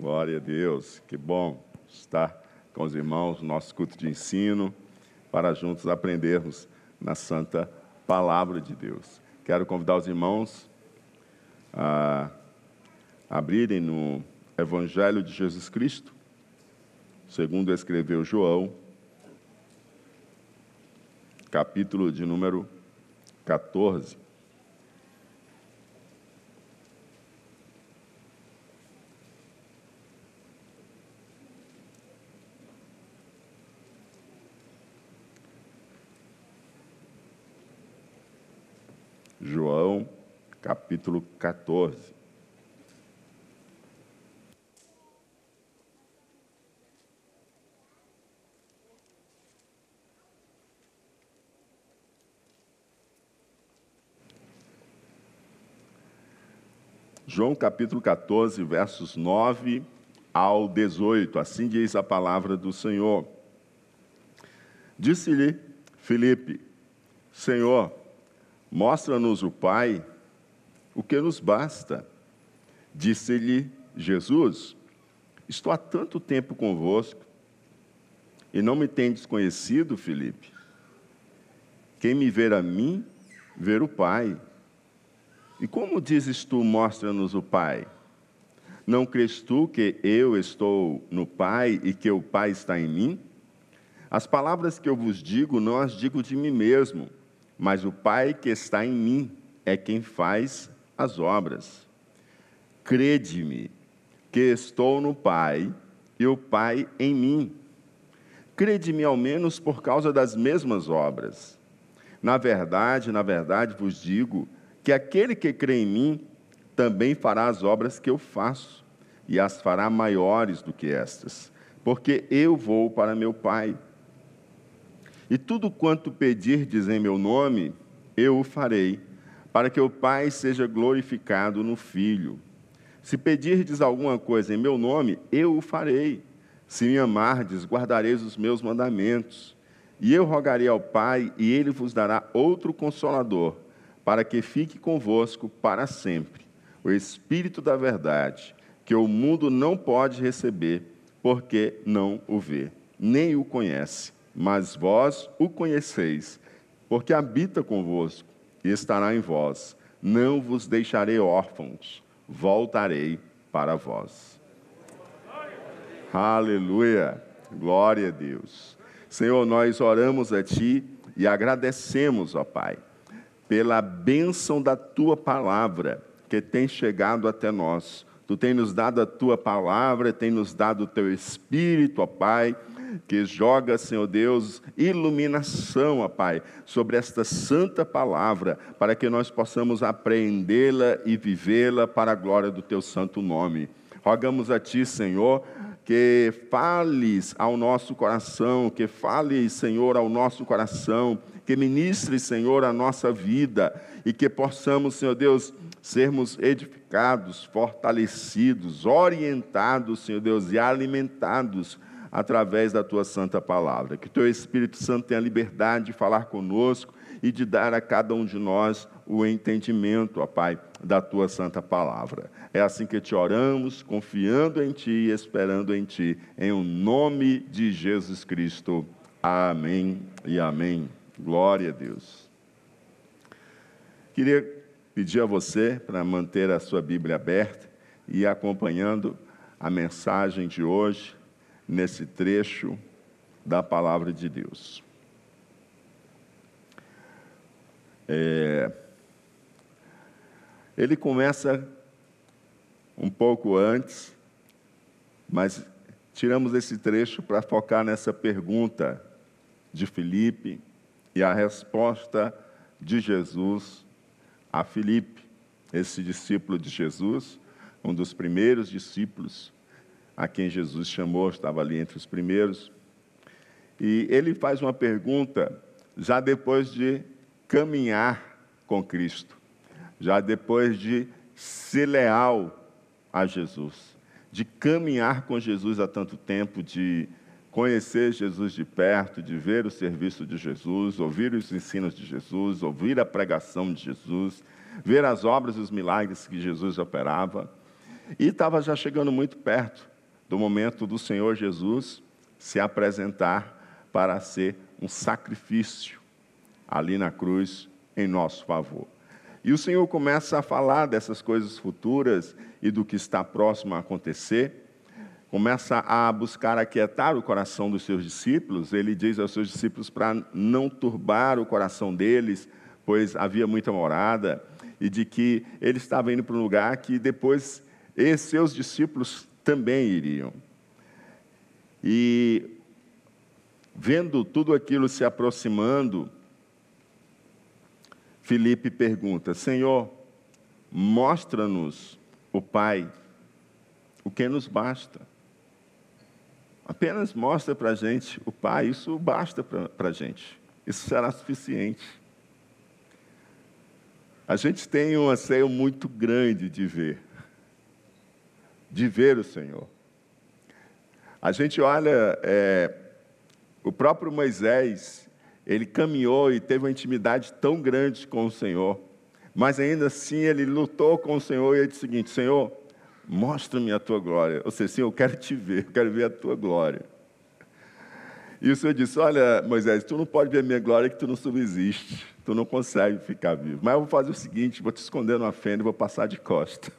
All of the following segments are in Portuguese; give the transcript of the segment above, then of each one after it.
Glória a Deus, que bom estar com os irmãos no nosso culto de ensino, para juntos aprendermos na santa palavra de Deus. Quero convidar os irmãos a abrirem no Evangelho de Jesus Cristo, segundo escreveu João, capítulo de número 14. João, capítulo 14. João capítulo 14, versos 9 ao 18. Assim diz a palavra do Senhor. Disse-lhe Filipe: Senhor, mostra-nos o Pai, o que nos basta. Disse-lhe Jesus: Estou há tanto tempo convosco e não me tendes conhecido, Filipe. Quem me ver a mim, ver o Pai. E como dizes tu, mostra-nos o Pai? Não crês tu que eu estou no Pai e que o Pai está em mim? As palavras que eu vos digo, não as digo de mim mesmo, mas o Pai que está em mim é quem faz as obras. Crede-me que estou no Pai e o Pai em mim. Crede-me ao menos por causa das mesmas obras. Na verdade, na verdade vos digo, que aquele que crê em mim também fará as obras que eu faço, e as fará maiores do que estas, porque eu vou para meu Pai. E tudo quanto pedirdes em meu nome, eu o farei, para que o Pai seja glorificado no Filho. Se pedirdes alguma coisa em meu nome, eu o farei. Se me amardes, guardareis os meus mandamentos. E eu rogarei ao Pai, e ele vos dará outro consolador para que fique convosco para sempre o Espírito da Verdade, que o mundo não pode receber, porque não o vê, nem o conhece. Mas vós o conheceis, porque habita convosco e estará em vós. Não vos deixarei órfãos, voltarei para vós. Aleluia, glória a Deus. Senhor, nós oramos a Ti e agradecemos, ó Pai pela bênção da tua palavra que tem chegado até nós. Tu tem nos dado a tua palavra, tem nos dado o teu espírito, ó Pai, que joga, Senhor Deus, iluminação, ó Pai, sobre esta santa palavra, para que nós possamos apreendê-la e vivê-la para a glória do teu santo nome. Rogamos a Ti, Senhor, que fales ao nosso coração, que fale, Senhor, ao nosso coração, que ministre, Senhor, a nossa vida e que possamos, Senhor Deus, sermos edificados, fortalecidos, orientados, Senhor Deus, e alimentados através da tua santa palavra. Que teu Espírito Santo tenha liberdade de falar conosco e de dar a cada um de nós o entendimento, ó Pai, da tua santa palavra. É assim que te oramos, confiando em ti e esperando em ti, em o nome de Jesus Cristo. Amém e amém. Glória a Deus. Queria pedir a você para manter a sua Bíblia aberta e acompanhando a mensagem de hoje nesse trecho da palavra de Deus. É, ele começa um pouco antes, mas tiramos esse trecho para focar nessa pergunta de Filipe e a resposta de Jesus a Filipe, esse discípulo de Jesus, um dos primeiros discípulos a quem Jesus chamou, estava ali entre os primeiros. E ele faz uma pergunta já depois de caminhar com Cristo, já depois de ser leal a Jesus, de caminhar com Jesus há tanto tempo, de conhecer Jesus de perto, de ver o serviço de Jesus, ouvir os ensinos de Jesus, ouvir a pregação de Jesus, ver as obras e os milagres que Jesus operava. E estava já chegando muito perto do momento do Senhor Jesus se apresentar para ser um sacrifício ali na cruz em nosso favor. E o Senhor começa a falar dessas coisas futuras e do que está próximo a acontecer. Começa a buscar aquietar o coração dos seus discípulos. Ele diz aos seus discípulos para não turbar o coração deles, pois havia muita morada, e de que ele estava indo para um lugar que depois esses seus discípulos também iriam. E vendo tudo aquilo se aproximando, Felipe pergunta: Senhor, mostra-nos o Pai, o que nos basta. Apenas mostra para a gente o Pai, isso basta para a gente, isso será suficiente. A gente tem um anseio muito grande de ver, de ver o Senhor. A gente olha, é, o próprio Moisés, ele caminhou e teve uma intimidade tão grande com o Senhor, mas ainda assim ele lutou com o Senhor e ele disse o seguinte: Senhor, mostra-me a tua glória. Ou seja, Senhor, eu quero te ver, eu quero ver a tua glória. E o Senhor disse: Olha, Moisés, tu não pode ver a minha glória que tu não subsiste, tu não consegue ficar vivo. Mas eu vou fazer o seguinte: vou te esconder numa fenda e vou passar de costa.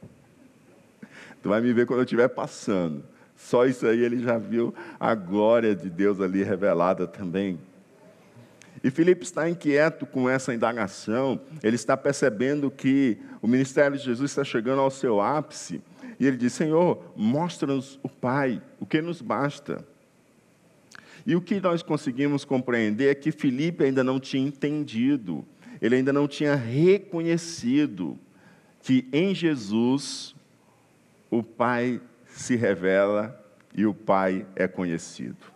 Tu vai me ver quando eu estiver passando. Só isso aí ele já viu a glória de Deus ali revelada também. E Filipe está inquieto com essa indagação, ele está percebendo que o ministério de Jesus está chegando ao seu ápice, e ele diz: Senhor, mostra-nos o Pai, o que nos basta. E o que nós conseguimos compreender é que Filipe ainda não tinha entendido, ele ainda não tinha reconhecido que em Jesus o Pai se revela e o Pai é conhecido.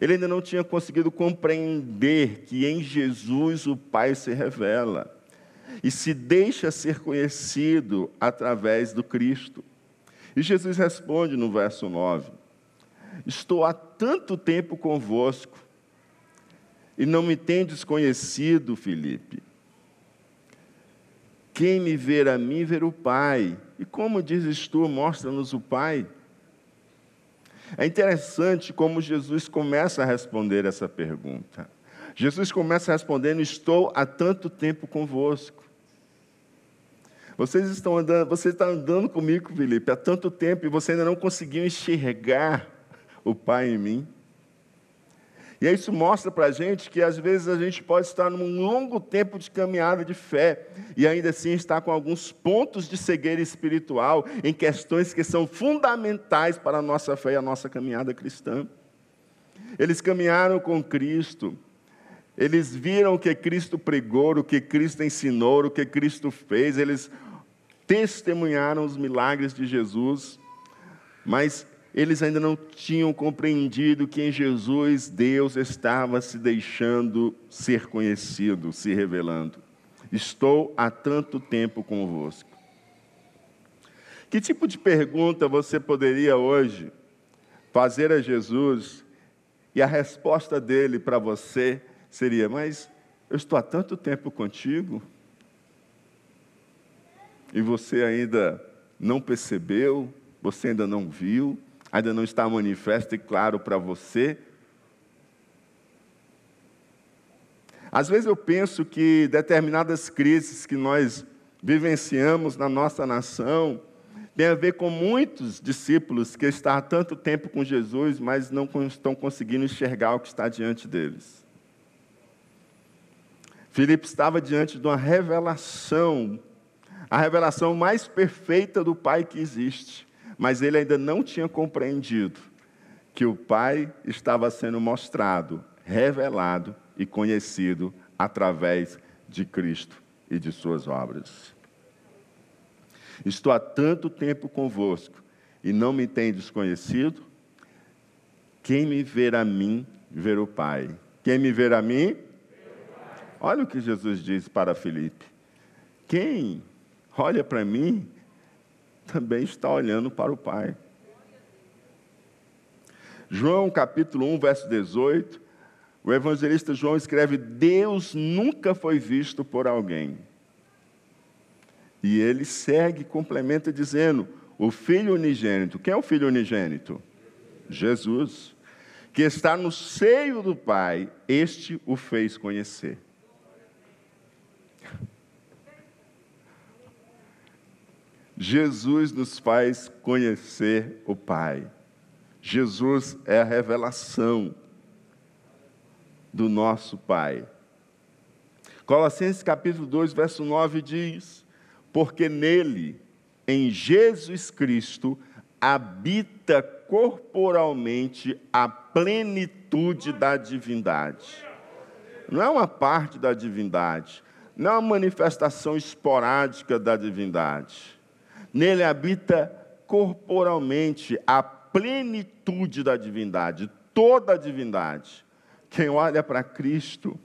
Ele ainda não tinha conseguido compreender que em Jesus o Pai se revela e se deixa ser conhecido através do Cristo. E Jesus responde no verso 9: Estou há tanto tempo convosco e não me tendes conhecido, Filipe. Quem me ver a mim, ver o Pai. E como dizes tu, mostra-nos o Pai. É interessante como Jesus começa a responder essa pergunta. Jesus começa respondendo: Estou há tanto tempo convosco. Vocês estão andando, você está andando comigo, Felipe, há tanto tempo e você ainda não conseguiu enxergar o Pai em mim. E isso mostra para a gente que às vezes a gente pode estar num longo tempo de caminhada de fé e ainda assim estar com alguns pontos de cegueira espiritual em questões que são fundamentais para a nossa fé e a nossa caminhada cristã. Eles caminharam com Cristo, eles viram o que Cristo pregou, o que Cristo ensinou, o que Cristo fez, eles testemunharam os milagres de Jesus, mas eles ainda não tinham compreendido que em Jesus Deus estava se deixando ser conhecido, se revelando. Estou há tanto tempo convosco. Que tipo de pergunta você poderia hoje fazer a Jesus e a resposta dele para você seria: Mas eu estou há tanto tempo contigo e você ainda não percebeu, você ainda não viu, ainda não está manifesto e claro para você. Às vezes eu penso que determinadas crises que nós vivenciamos na nossa nação tem a ver com muitos discípulos que estão há tanto tempo com Jesus, mas não estão conseguindo enxergar o que está diante deles. Filipe estava diante de uma revelação, a revelação mais perfeita do Pai que existe mas ele ainda não tinha compreendido que o Pai estava sendo mostrado, revelado e conhecido através de Cristo e de suas obras. Estou há tanto tempo convosco e não me tem desconhecido? Quem me ver a mim, ver o Pai. Quem me ver a mim? Olha o que Jesus diz para Filipe. Quem olha para mim, também está olhando para o Pai. João capítulo 1, verso 18, o evangelista João escreve: Deus nunca foi visto por alguém. E ele segue, complementa dizendo: o filho unigênito. Quem é o filho unigênito? Jesus. Que está no seio do Pai, este o fez conhecer. Jesus nos faz conhecer o Pai. Jesus é a revelação do nosso Pai. Colossenses capítulo 2, verso 9 diz: Porque nele, em Jesus Cristo, habita corporalmente a plenitude da divindade. Não é uma parte da divindade, não é uma manifestação esporádica da divindade. Nele habita corporalmente a plenitude da divindade, toda a divindade. Quem olha para Cristo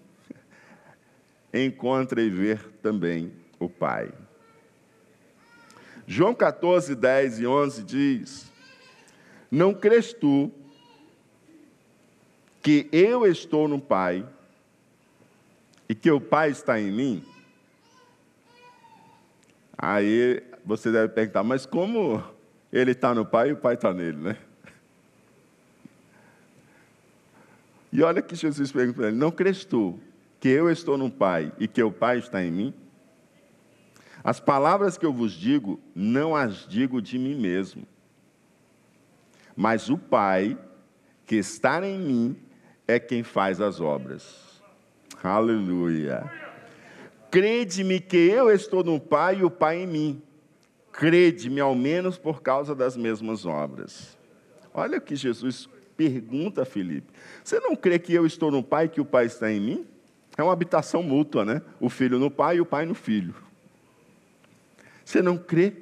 encontra e vê também o Pai. João 14, 10 e 11 diz: Não crês tu que eu estou no Pai e que o Pai está em mim? Aí você deve perguntar, mas como ele está no Pai e o Pai está nele, né? E olha que Jesus pergunta para ele: Não crês tu que eu estou no Pai e que o Pai está em mim? As palavras que eu vos digo, não as digo de mim mesmo, mas o Pai que está em mim é quem faz as obras. Aleluia. Crede-me que eu estou no Pai e o Pai em mim. Crede-me ao menos por causa das mesmas obras. Olha o que Jesus pergunta a Filipe. Você não crê que eu estou no Pai e que o Pai está em mim? É uma habitação mútua, né? O filho no Pai e o Pai no filho. Você não crê?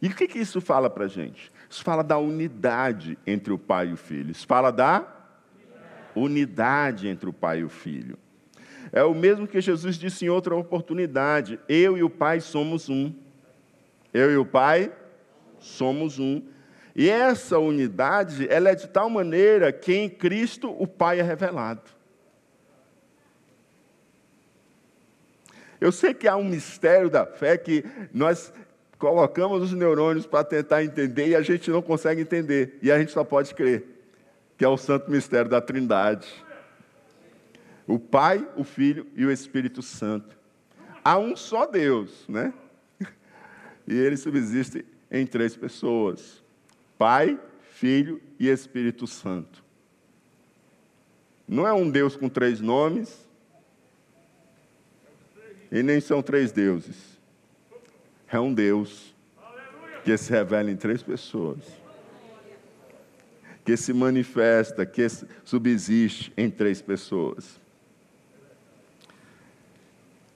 E o que, que isso fala para a gente? Isso fala da unidade entre o pai e o filho. Isso fala da unidade entre o pai e o filho. É o mesmo que Jesus disse em outra oportunidade: Eu e o Pai somos um. Eu e o Pai somos um. E essa unidade, ela é de tal maneira que em Cristo o Pai é revelado. Eu sei que há um mistério da fé que nós colocamos os neurônios para tentar entender e a gente não consegue entender. E a gente só pode crer, que é o santo mistério da Trindade. O Pai, o Filho e o Espírito Santo. Há um só Deus, né? E ele subsiste em três pessoas: Pai, Filho e Espírito Santo. Não é um Deus com três nomes, e nem são três deuses. É um Deus que se revela em três pessoas. Que se manifesta, que subsiste em três pessoas.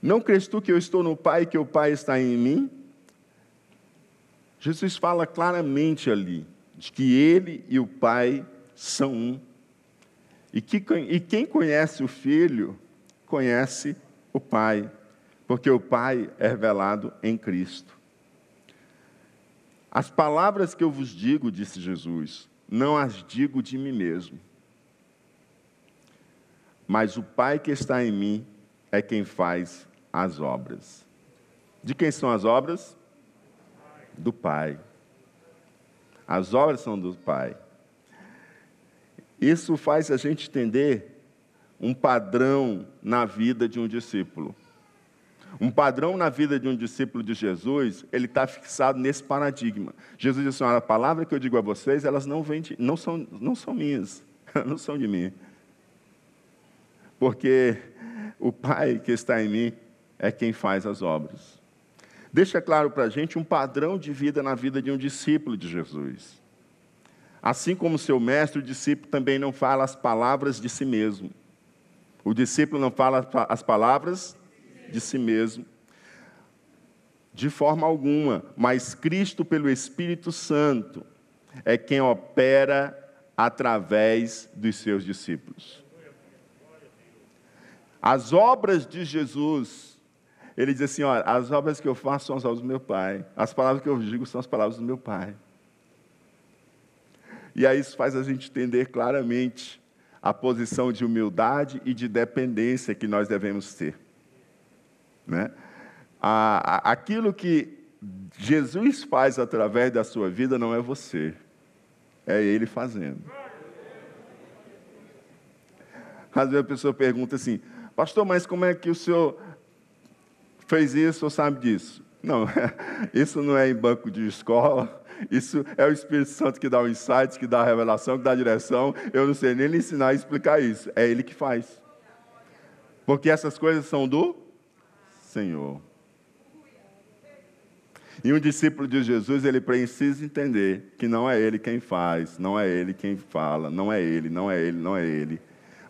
Não crês tu que eu estou no Pai e que o Pai está em mim? Jesus fala claramente ali de que ele e o Pai são um. E, que, e quem conhece o Filho, conhece o Pai porque o Pai é revelado em Cristo. As palavras que eu vos digo, disse Jesus, não as digo de mim mesmo, mas o Pai que está em mim é quem faz as obras. De quem são as obras? Do Pai. As obras são do Pai. Isso faz a gente entender um padrão na vida de um discípulo. Um padrão na vida de um discípulo de Jesus, ele está fixado nesse paradigma. Jesus disse assim, a palavra que eu digo a vocês, elas não, vêm de, não, são, não são minhas, não são de mim. Porque o Pai que está em mim é quem faz as obras. Deixa claro para a gente um padrão de vida na vida de um discípulo de Jesus. Assim como seu mestre, o discípulo também não fala as palavras de si mesmo. O discípulo não fala as palavras de si mesmo, de forma alguma, mas Cristo, pelo Espírito Santo, é quem opera através dos seus discípulos. As obras de Jesus, ele diz assim: olha, as obras que eu faço são as obras do meu Pai, as palavras que eu digo são as palavras do meu Pai. E aí isso faz a gente entender claramente a posição de humildade e de dependência que nós devemos ter. Né? aquilo que Jesus faz através da sua vida não é você, é Ele fazendo. Às vezes a pessoa pergunta assim, pastor, mas como é que o senhor fez isso ou sabe disso? Não, isso não é em banco de escola, isso é o Espírito Santo que dá o insight, que dá a revelação, que dá a direção. Eu não sei nem lhe ensinar e explicar isso, é Ele que faz. Porque essas coisas são do Senhor. E um discípulo de Jesus, ele precisa entender que não é ele quem faz, não é ele quem fala, não é ele, não é ele, não é ele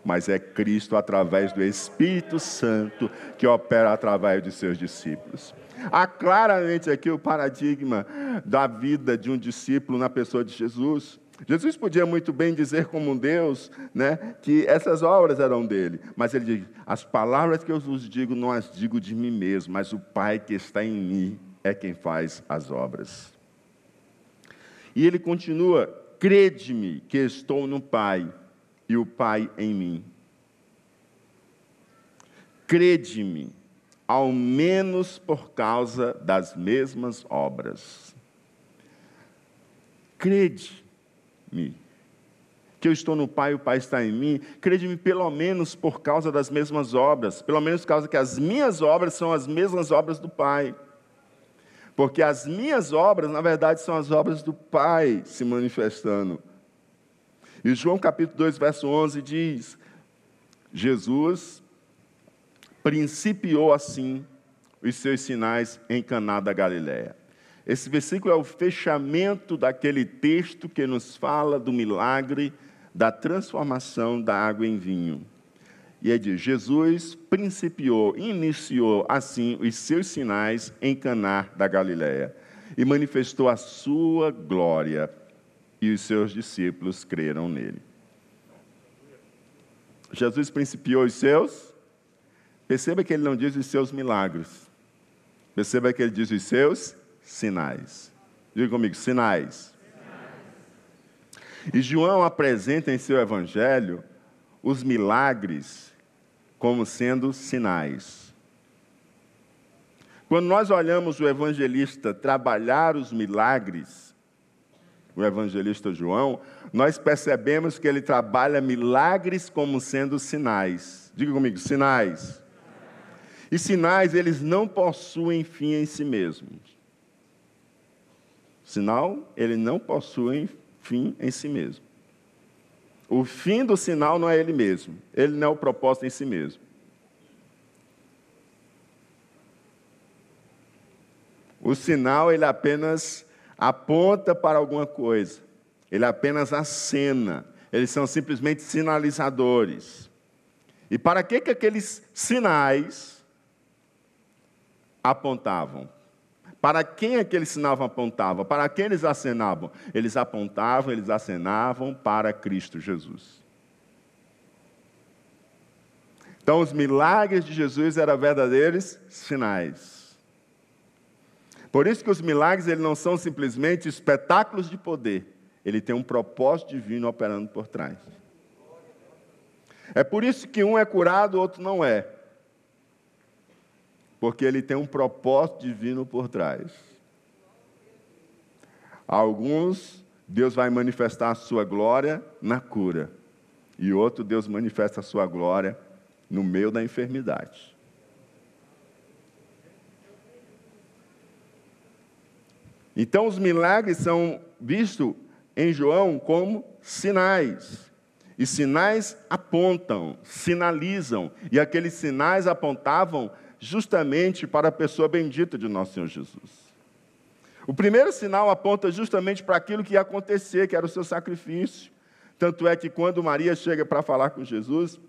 mas é Cristo através do Espírito Santo que opera através de seus discípulos. Há claramente aqui o paradigma da vida de um discípulo na pessoa de Jesus. Jesus podia muito bem dizer como um Deus, né, que essas obras eram dele, mas ele diz: "As palavras que eu vos digo não as digo de mim mesmo, mas o Pai que está em mim é quem faz as obras." E ele continua: "Crede-me que estou no Pai e o Pai em mim. Crede-me, ao menos por causa das mesmas obras. Crede-me que eu estou no Pai e o Pai está em mim. Crede-me pelo menos por causa das mesmas obras, pelo menos por causa que as minhas obras são as mesmas obras do Pai. Porque as minhas obras, na verdade, são as obras do Pai se manifestando e João capítulo 2, verso 11 diz: Jesus principiou assim os seus sinais em Caná da Galiléia. Esse versículo é o fechamento daquele texto que nos fala do milagre da transformação da água em vinho. E é de Jesus principiou, iniciou assim os seus sinais em Caná da Galiléia e manifestou a sua glória e os seus discípulos creram nele. Jesus principiou os seus, perceba que ele não diz os seus milagres, perceba que ele diz os seus sinais. Diga comigo, sinais. E João apresenta em seu evangelho os milagres como sendo sinais. Quando nós olhamos o evangelista trabalhar os milagres, o evangelista João, nós percebemos que ele trabalha milagres como sendo sinais. Diga comigo, sinais. E sinais, eles não possuem fim em si mesmos. Sinal, ele não possui fim em si mesmo. O fim do sinal não é ele mesmo. Ele não é o propósito em si mesmo. O sinal, ele apenas aponta para alguma coisa, ele apenas acena, eles são simplesmente sinalizadores. E para que, que aqueles sinais apontavam? Para quem aqueles sinais apontavam? Para quem eles acenavam? Eles apontavam, eles acenavam para Cristo Jesus. Então, os milagres de Jesus eram verdadeiros sinais. Por isso que os milagres ele não são simplesmente espetáculos de poder, ele tem um propósito divino operando por trás. É por isso que um é curado, o outro não é. Porque ele tem um propósito divino por trás. Alguns, Deus vai manifestar a sua glória na cura. E outro, Deus manifesta a sua glória no meio da enfermidade. Então, os milagres são vistos em João como sinais. E sinais apontam, sinalizam. E aqueles sinais apontavam justamente para a pessoa bendita de nosso Senhor Jesus. O primeiro sinal aponta justamente para aquilo que ia acontecer, que era o seu sacrifício. Tanto é que quando Maria chega para falar com Jesus,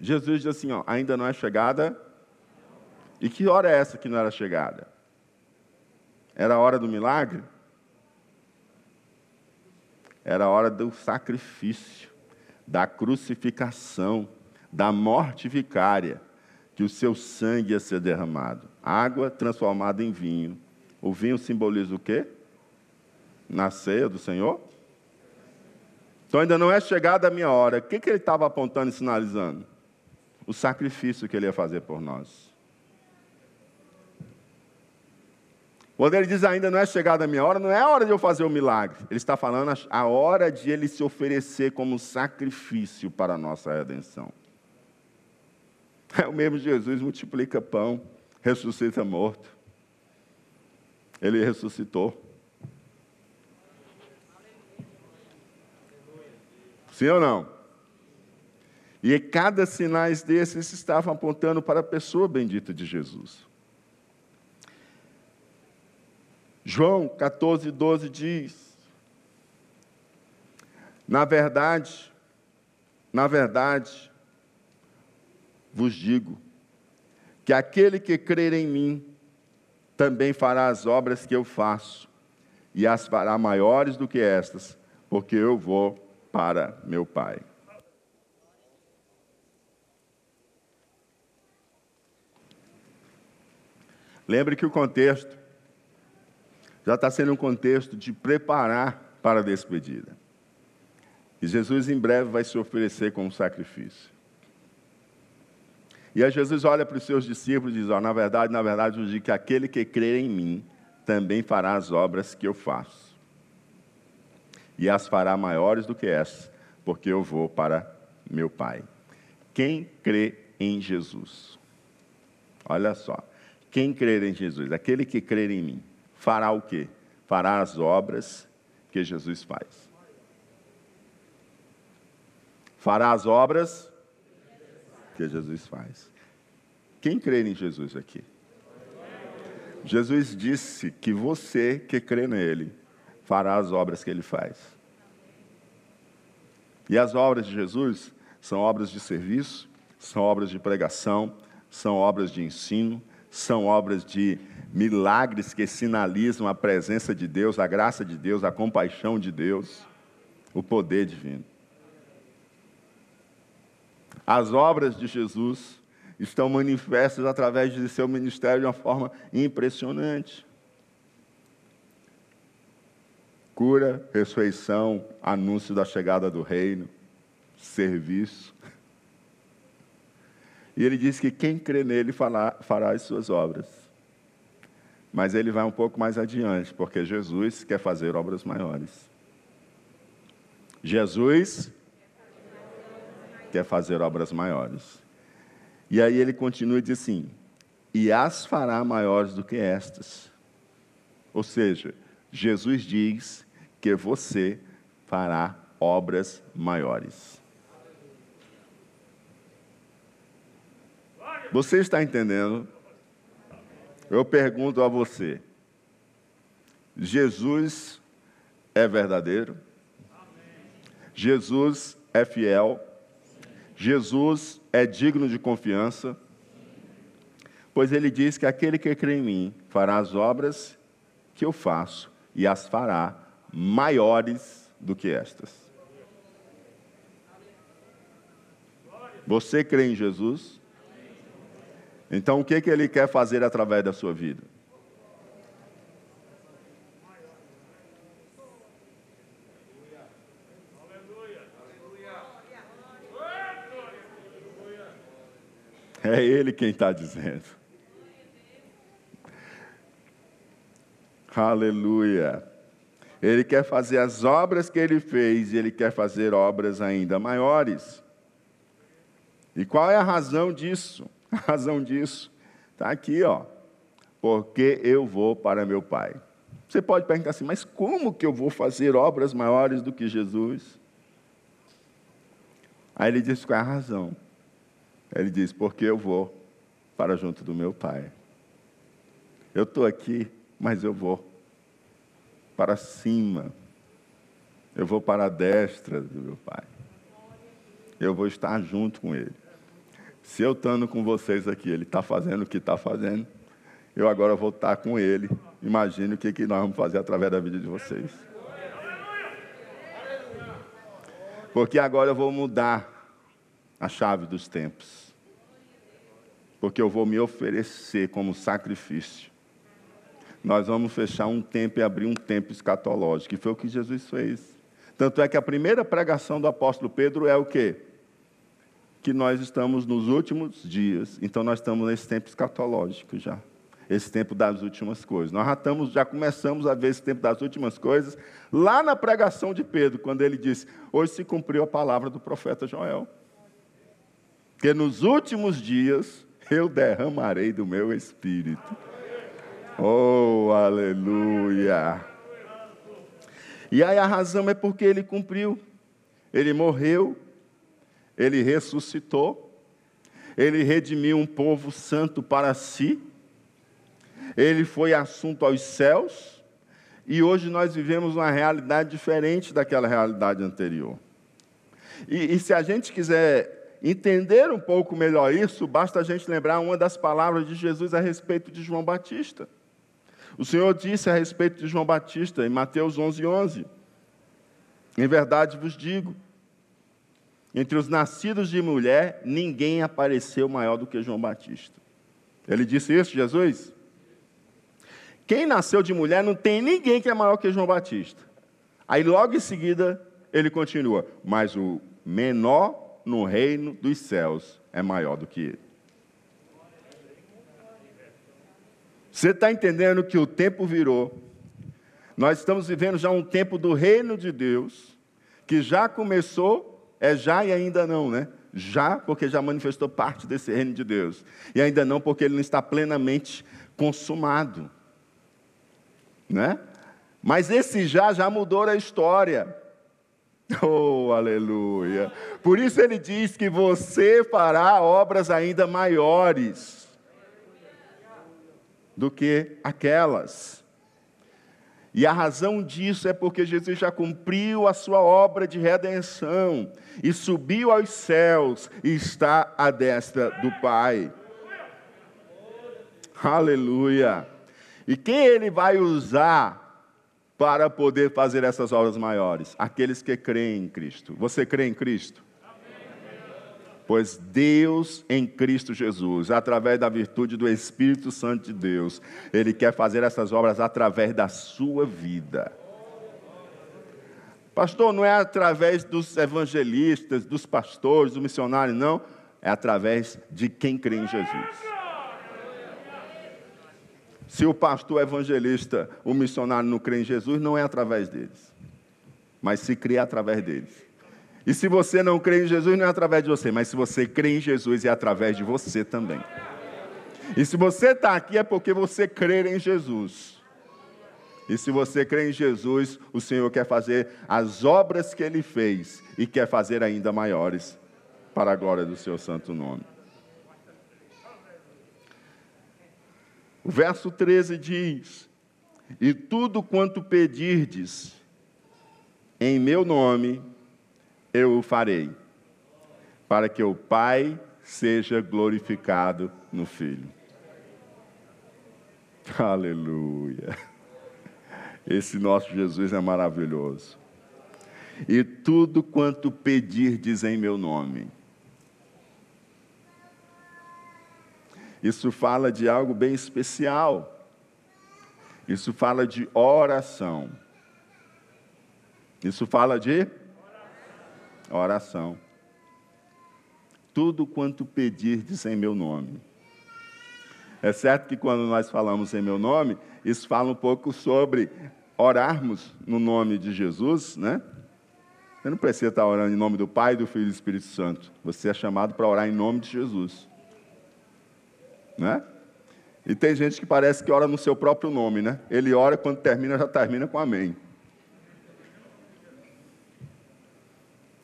Jesus diz assim: ó, ainda não é chegada. E que hora é essa que não era chegada? Era a hora do milagre? Era a hora do sacrifício, da crucificação, da morte vicária, que o seu sangue ia ser derramado. Água transformada em vinho. O vinho simboliza o quê? Na ceia do Senhor? Então ainda não é chegada a minha hora. O que, que ele estava apontando e sinalizando? O sacrifício que ele ia fazer por nós. Quando ele diz ainda não é chegada a minha hora, não é a hora de eu fazer o milagre. Ele está falando a hora de ele se oferecer como sacrifício para a nossa redenção. É o mesmo Jesus multiplica pão, ressuscita morto. Ele ressuscitou. Sim ou não? E cada sinais desses estavam apontando para a pessoa bendita de Jesus. João 14, 12 diz: Na verdade, na verdade, vos digo, que aquele que crer em mim também fará as obras que eu faço, e as fará maiores do que estas, porque eu vou para meu Pai. Lembre que o contexto já está sendo um contexto de preparar para a despedida. E Jesus em breve vai se oferecer como sacrifício. E aí Jesus olha para os seus discípulos e diz: oh, Na verdade, na verdade, eu digo que aquele que crer em mim também fará as obras que eu faço. E as fará maiores do que essas, porque eu vou para meu Pai. Quem crê em Jesus? Olha só. Quem crer em Jesus, aquele que crer em mim, fará o quê? Fará as obras que Jesus faz. Fará as obras que Jesus faz. Quem crê em Jesus aqui? Jesus disse que você que crê nele fará as obras que ele faz. E as obras de Jesus são obras de serviço, são obras de pregação, são obras de ensino, são obras de milagres que sinalizam a presença de Deus, a graça de Deus, a compaixão de Deus, o poder divino. As obras de Jesus estão manifestas através de seu ministério de uma forma impressionante. Cura, ressurreição, anúncio da chegada do reino, serviço. E ele diz que quem crê nele fará, fará as suas obras. Mas ele vai um pouco mais adiante, porque Jesus quer fazer obras maiores. Jesus quer fazer obras maiores. E aí ele continua e diz assim: e as fará maiores do que estas. Ou seja, Jesus diz que você fará obras maiores. Você está entendendo? Eu pergunto a você: Jesus é verdadeiro? Jesus é fiel? Jesus é digno de confiança? Pois ele diz que aquele que crê em mim fará as obras que eu faço e as fará maiores do que estas. Você crê em Jesus? Então, o que, que ele quer fazer através da sua vida? É Ele quem está dizendo. Aleluia. Ele quer fazer as obras que ele fez e ele quer fazer obras ainda maiores. E qual é a razão disso? A razão disso está aqui, ó. Porque eu vou para meu Pai. Você pode perguntar assim, mas como que eu vou fazer obras maiores do que Jesus? Aí ele diz qual é a razão. Ele diz, porque eu vou para junto do meu Pai. Eu estou aqui, mas eu vou para cima. Eu vou para a destra do meu Pai. Eu vou estar junto com Ele. Se eu estando com vocês aqui, ele está fazendo o que está fazendo, eu agora vou estar com ele. Imagine o que, que nós vamos fazer através da vida de vocês. Porque agora eu vou mudar a chave dos tempos. Porque eu vou me oferecer como sacrifício. Nós vamos fechar um tempo e abrir um tempo escatológico, que foi o que Jesus fez. Tanto é que a primeira pregação do apóstolo Pedro é o quê? Que nós estamos nos últimos dias, então nós estamos nesse tempo escatológico já. esse tempo das últimas coisas. Nós já, estamos, já começamos a ver esse tempo das últimas coisas lá na pregação de Pedro, quando ele disse: Hoje se cumpriu a palavra do profeta Joel. Que nos últimos dias eu derramarei do meu espírito. Oh, aleluia! E aí a razão é porque ele cumpriu. Ele morreu, ele ressuscitou, ele redimiu um povo santo para si, ele foi assunto aos céus, e hoje nós vivemos uma realidade diferente daquela realidade anterior. E, e se a gente quiser entender um pouco melhor isso, basta a gente lembrar uma das palavras de Jesus a respeito de João Batista. O Senhor disse a respeito de João Batista em Mateus 11, 11: Em verdade vos digo, entre os nascidos de mulher, ninguém apareceu maior do que João Batista. Ele disse isso, Jesus? Quem nasceu de mulher não tem ninguém que é maior que João Batista. Aí logo em seguida ele continua: Mas o menor no reino dos céus é maior do que ele. Você está entendendo que o tempo virou? Nós estamos vivendo já um tempo do reino de Deus, que já começou, é já e ainda não, né? Já, porque já manifestou parte desse reino de Deus, e ainda não, porque ele não está plenamente consumado, né? Mas esse já já mudou a história. Oh, aleluia! Por isso ele diz que você fará obras ainda maiores do que aquelas. E a razão disso é porque Jesus já cumpriu a sua obra de redenção e subiu aos céus e está à destra do Pai. Aleluia! E quem ele vai usar para poder fazer essas obras maiores? Aqueles que creem em Cristo. Você crê em Cristo? Pois Deus em Cristo Jesus, através da virtude do Espírito Santo de Deus, Ele quer fazer essas obras através da sua vida. Pastor, não é através dos evangelistas, dos pastores, do missionário, não. É através de quem crê em Jesus. Se o pastor evangelista, o missionário não crê em Jesus, não é através deles, mas se crê através deles. E se você não crê em Jesus, não é através de você, mas se você crê em Jesus, é através de você também. E se você está aqui, é porque você crê em Jesus. E se você crê em Jesus, o Senhor quer fazer as obras que ele fez e quer fazer ainda maiores para a glória do seu santo nome. O verso 13 diz: E tudo quanto pedirdes em meu nome, eu o farei, para que o Pai seja glorificado no Filho. Aleluia. Esse nosso Jesus é maravilhoso. E tudo quanto pedirdes em meu nome. Isso fala de algo bem especial. Isso fala de oração. Isso fala de oração. Tudo quanto pedirdes em meu nome. É certo que quando nós falamos em meu nome, isso fala um pouco sobre orarmos no nome de Jesus, né? Você não precisa estar orando em nome do Pai, do Filho e do Espírito Santo. Você é chamado para orar em nome de Jesus. Né? E tem gente que parece que ora no seu próprio nome, né? Ele ora quando termina, já termina com amém.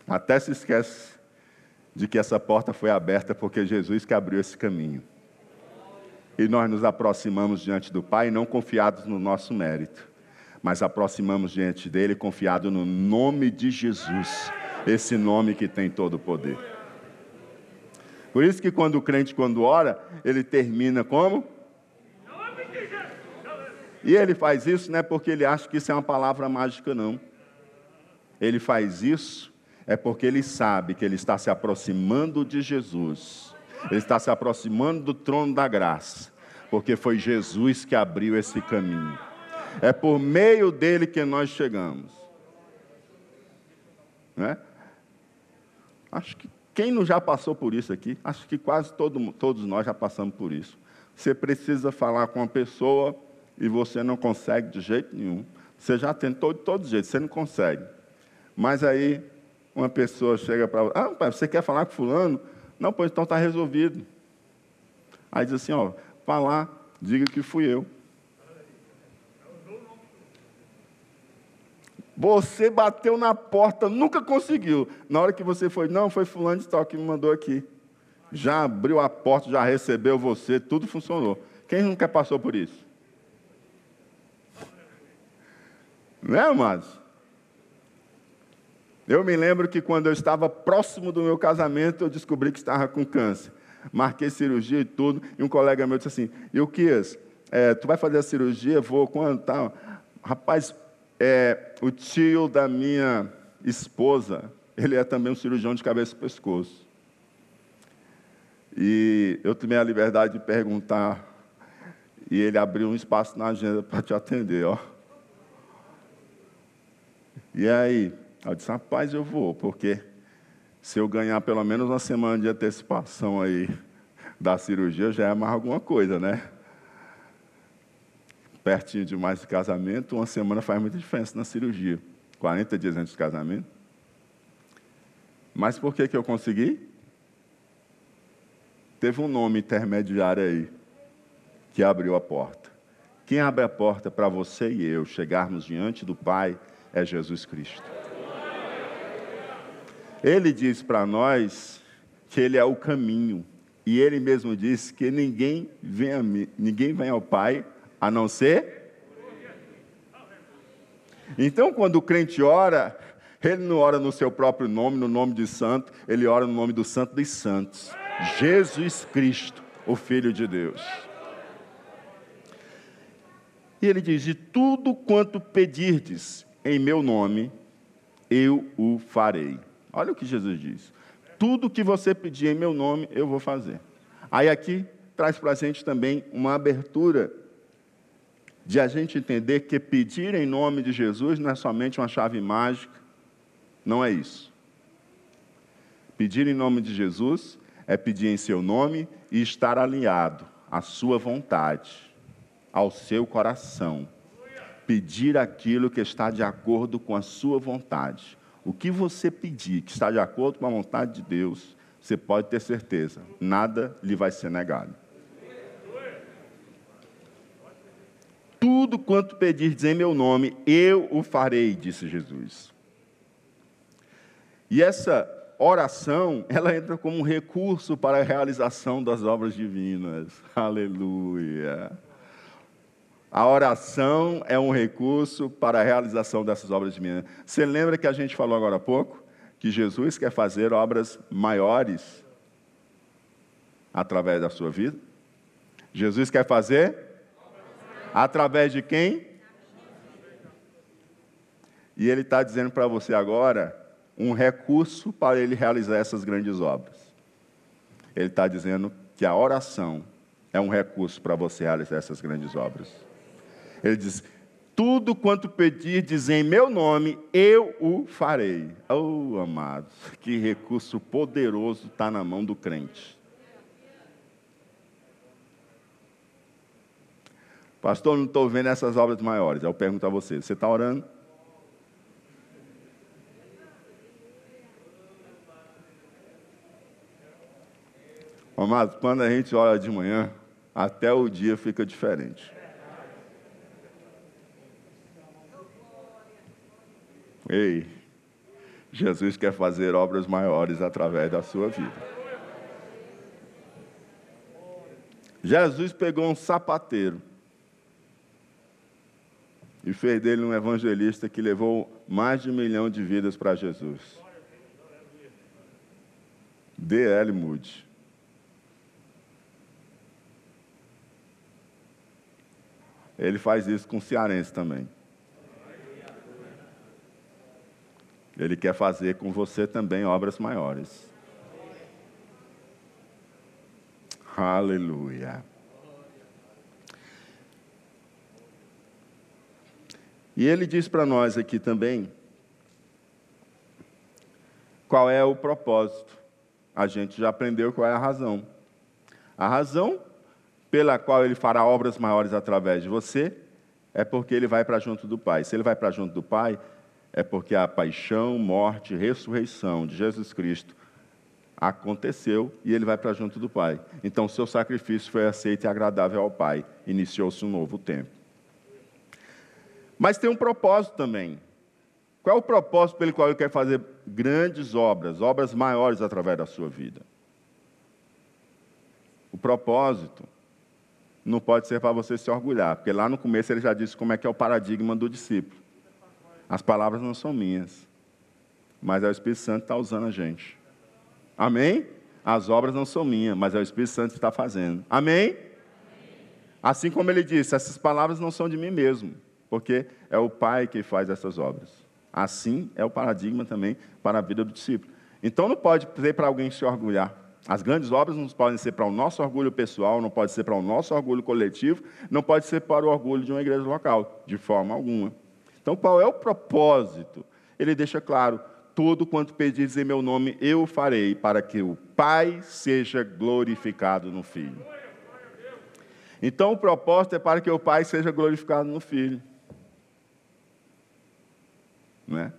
Até se esquece de que essa porta foi aberta porque Jesus que abriu esse caminho. E nós nos aproximamos diante do Pai, não confiados no nosso mérito, mas aproximamos diante dele confiado no nome de Jesus, esse nome que tem todo o poder. Por isso que quando o crente quando ora, ele termina como? E ele faz isso não é porque ele acha que isso é uma palavra mágica não. Ele faz isso é porque ele sabe que ele está se aproximando de Jesus, ele está se aproximando do trono da graça, porque foi Jesus que abriu esse caminho. É por meio dele que nós chegamos. Né? Acho que quem não já passou por isso aqui? Acho que quase todo, todos nós já passamos por isso. você precisa falar com uma pessoa e você não consegue de jeito nenhum. Você já tentou de todo jeito, você não consegue. Mas aí uma pessoa chega para ah, pai, você quer falar com fulano? Não, pois então está resolvido. Aí diz assim, ó, falar, diga que fui eu. Você bateu na porta, nunca conseguiu. Na hora que você foi, não, foi fulano de tal que me mandou aqui. Já abriu a porta, já recebeu você, tudo funcionou. Quem nunca passou por isso? Né, amados? Eu me lembro que quando eu estava próximo do meu casamento, eu descobri que estava com câncer. Marquei cirurgia e tudo, e um colega meu disse assim, Euquias, é, tu vai fazer a cirurgia, vou, quando tal? Rapaz, é, o tio da minha esposa, ele é também um cirurgião de cabeça e pescoço. E eu tomei a liberdade de perguntar, e ele abriu um espaço na agenda para te atender, ó. E aí, eu disse, rapaz, eu vou, porque se eu ganhar pelo menos uma semana de antecipação aí da cirurgia, já é mais alguma coisa, né? pertinho demais do casamento, uma semana faz muita diferença na cirurgia. 40 dias antes do casamento. Mas por que, que eu consegui? Teve um nome intermediário aí que abriu a porta. Quem abre a porta para você e eu chegarmos diante do Pai é Jesus Cristo. Ele diz para nós que Ele é o caminho. E Ele mesmo disse que ninguém vem, a mim, ninguém vem ao Pai a não ser. Então, quando o crente ora, ele não ora no seu próprio nome, no nome de santo, ele ora no nome do Santo dos Santos, Jesus Cristo, o Filho de Deus. E ele diz: De tudo quanto pedirdes em meu nome, eu o farei. Olha o que Jesus diz: Tudo que você pedir em meu nome, eu vou fazer. Aí aqui traz para a gente também uma abertura de a gente entender que pedir em nome de Jesus não é somente uma chave mágica, não é isso. Pedir em nome de Jesus é pedir em seu nome e estar alinhado à sua vontade, ao seu coração. Pedir aquilo que está de acordo com a sua vontade. O que você pedir que está de acordo com a vontade de Deus, você pode ter certeza, nada lhe vai ser negado. Tudo quanto pedirdes em meu nome, eu o farei, disse Jesus. E essa oração, ela entra como um recurso para a realização das obras divinas. Aleluia. A oração é um recurso para a realização dessas obras divinas. Você lembra que a gente falou agora há pouco que Jesus quer fazer obras maiores através da sua vida? Jesus quer fazer Através de quem? E ele está dizendo para você agora um recurso para ele realizar essas grandes obras. Ele está dizendo que a oração é um recurso para você realizar essas grandes obras. Ele diz: Tudo quanto pedirdes em meu nome, eu o farei. Oh, amados, que recurso poderoso está na mão do crente. Pastor, não estou vendo essas obras maiores. Eu pergunto a você: você está orando? Amado, quando a gente ora de manhã, até o dia fica diferente. Ei, Jesus quer fazer obras maiores através da sua vida. Jesus pegou um sapateiro e fez dele um evangelista que levou mais de um milhão de vidas para Jesus. D.L. Moody. Ele faz isso com cearense também. Ele quer fazer com você também obras maiores. Aleluia. E ele diz para nós aqui também qual é o propósito. A gente já aprendeu qual é a razão. A razão pela qual ele fará obras maiores através de você, é porque ele vai para junto do Pai. Se ele vai para junto do Pai, é porque a paixão, morte, ressurreição de Jesus Cristo aconteceu e ele vai para junto do Pai. Então, seu sacrifício foi aceito e agradável ao Pai. Iniciou-se um novo tempo. Mas tem um propósito também. Qual é o propósito pelo qual ele quer fazer grandes obras, obras maiores através da sua vida? O propósito não pode ser para você se orgulhar, porque lá no começo ele já disse como é que é o paradigma do discípulo. As palavras não são minhas, mas é o Espírito Santo que está usando a gente. Amém? As obras não são minhas, mas é o Espírito Santo que está fazendo. Amém? Assim como ele disse, essas palavras não são de mim mesmo, porque é o Pai que faz essas obras. Assim é o paradigma também para a vida do discípulo. Então não pode ser para alguém se orgulhar. As grandes obras não podem ser para o nosso orgulho pessoal, não pode ser para o nosso orgulho coletivo, não pode ser para o orgulho de uma igreja local, de forma alguma. Então, qual é o propósito? Ele deixa claro: tudo quanto pedires em meu nome eu farei, para que o Pai seja glorificado no Filho. Então, o propósito é para que o Pai seja glorificado no Filho. Né?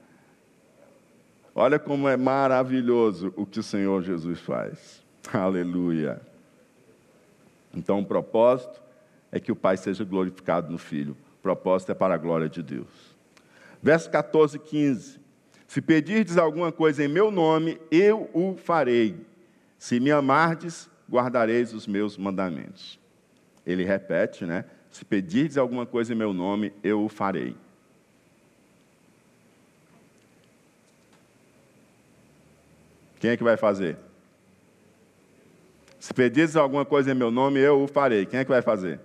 Olha como é maravilhoso o que o Senhor Jesus faz. Aleluia. Então, o propósito é que o Pai seja glorificado no Filho. O propósito é para a glória de Deus. Verso 14 e 15. Se pedirdes alguma coisa em meu nome, eu o farei. Se me amardes, guardareis os meus mandamentos. Ele repete, né? Se pedirdes alguma coisa em meu nome, eu o farei. Quem é que vai fazer? Se pedirdes alguma coisa em meu nome, eu o farei. Quem é que vai fazer?